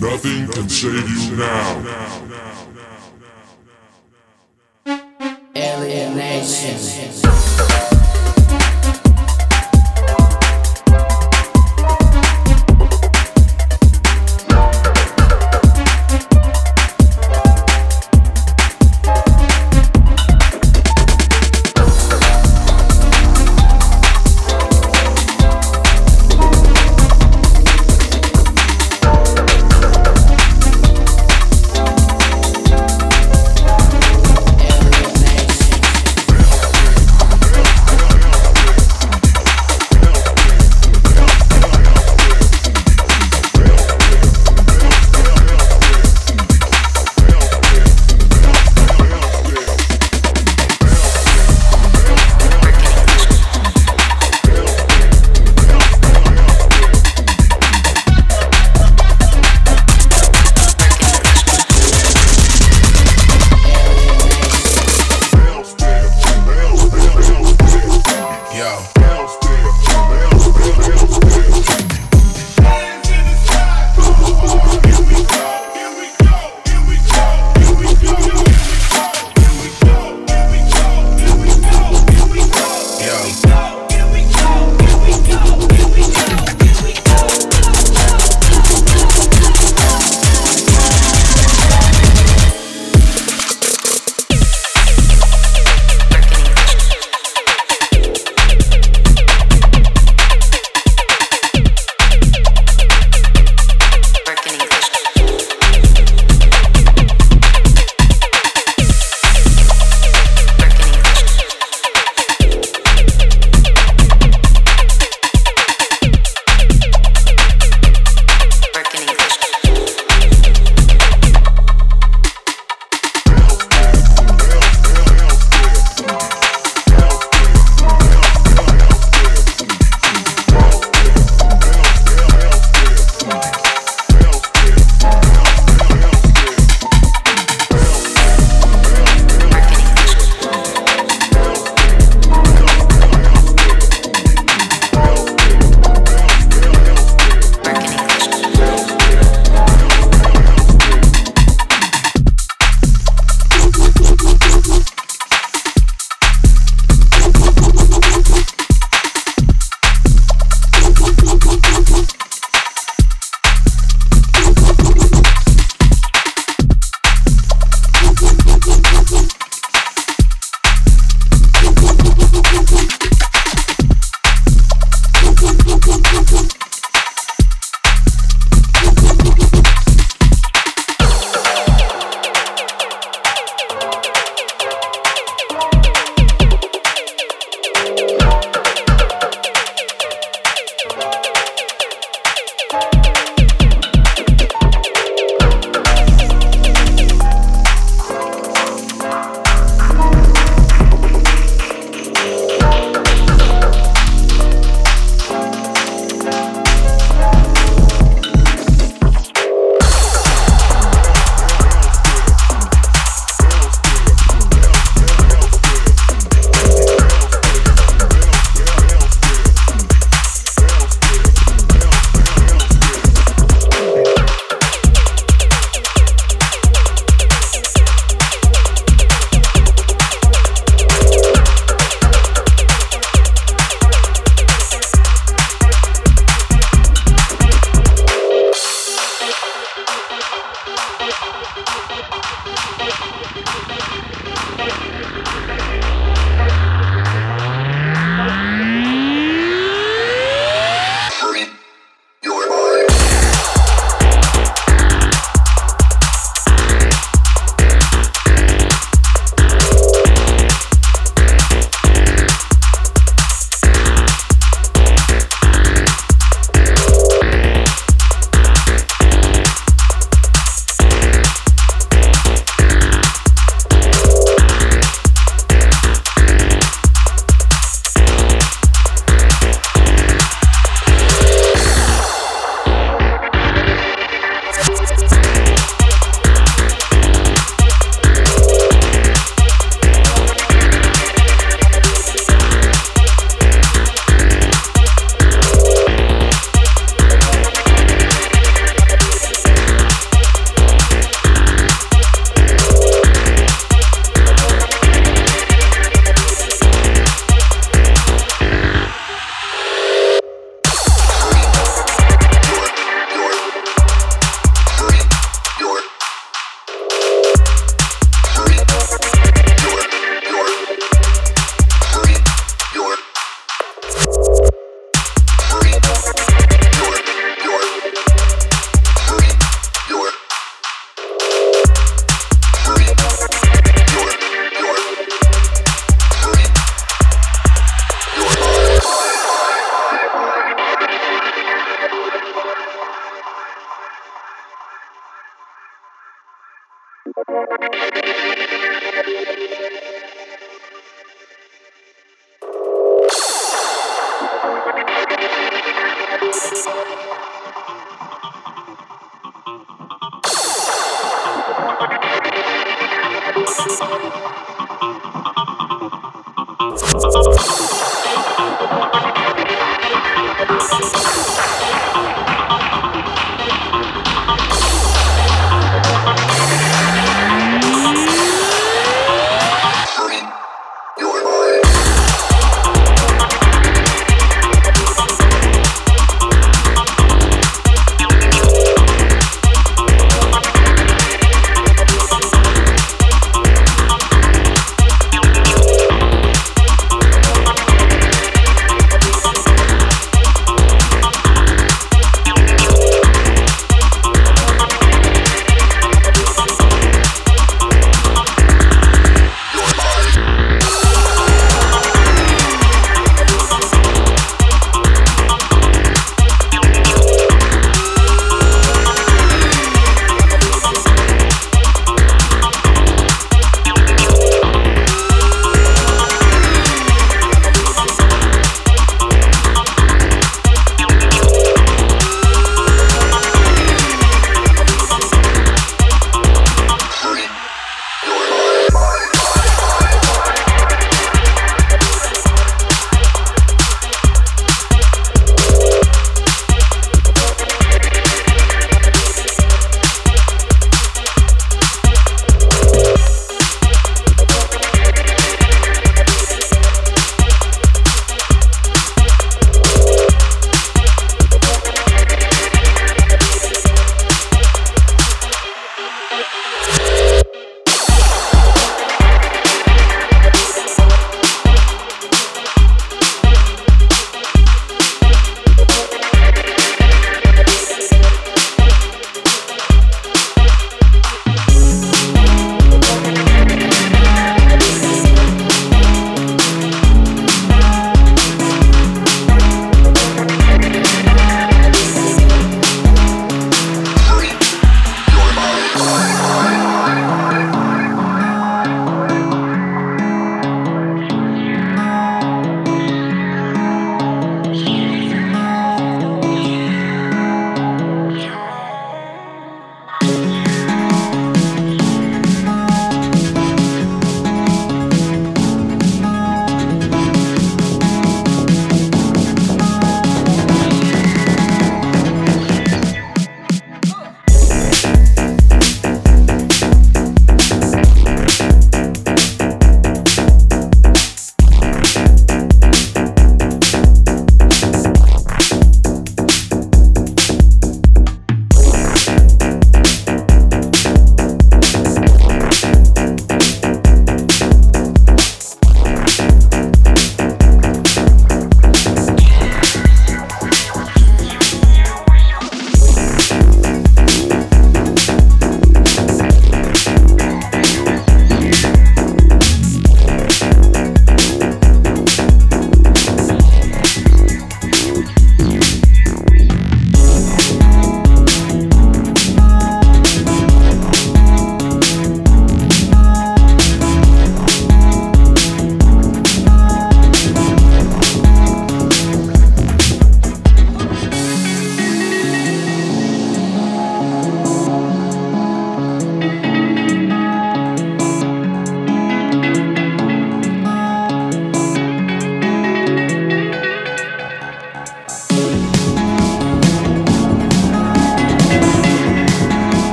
Nothing can save you now. Alienation.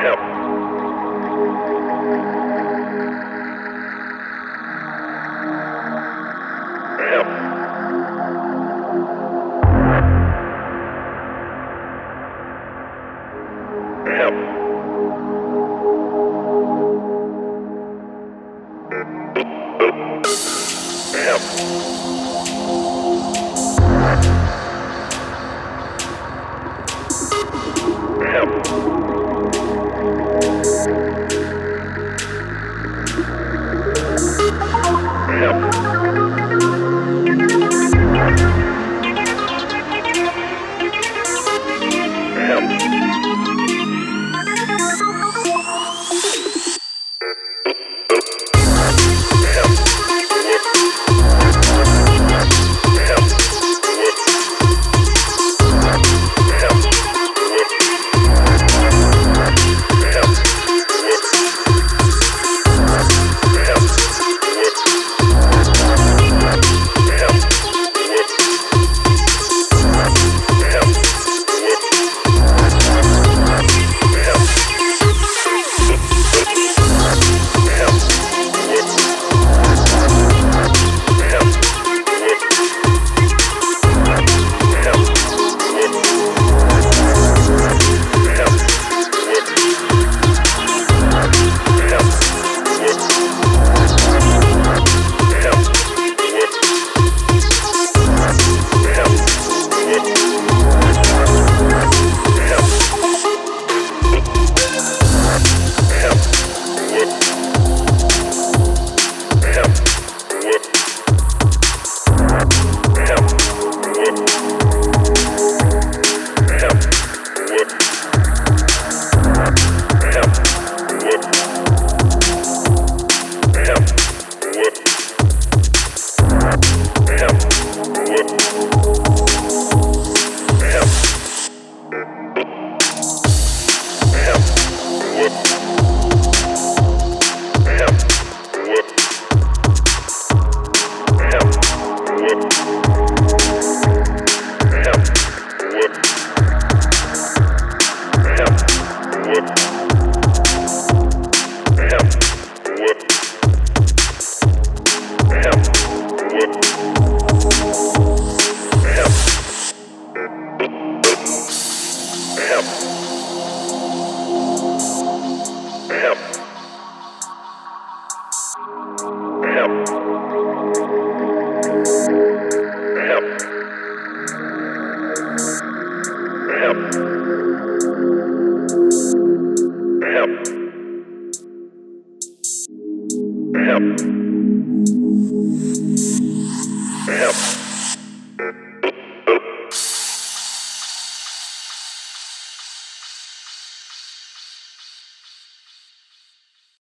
help.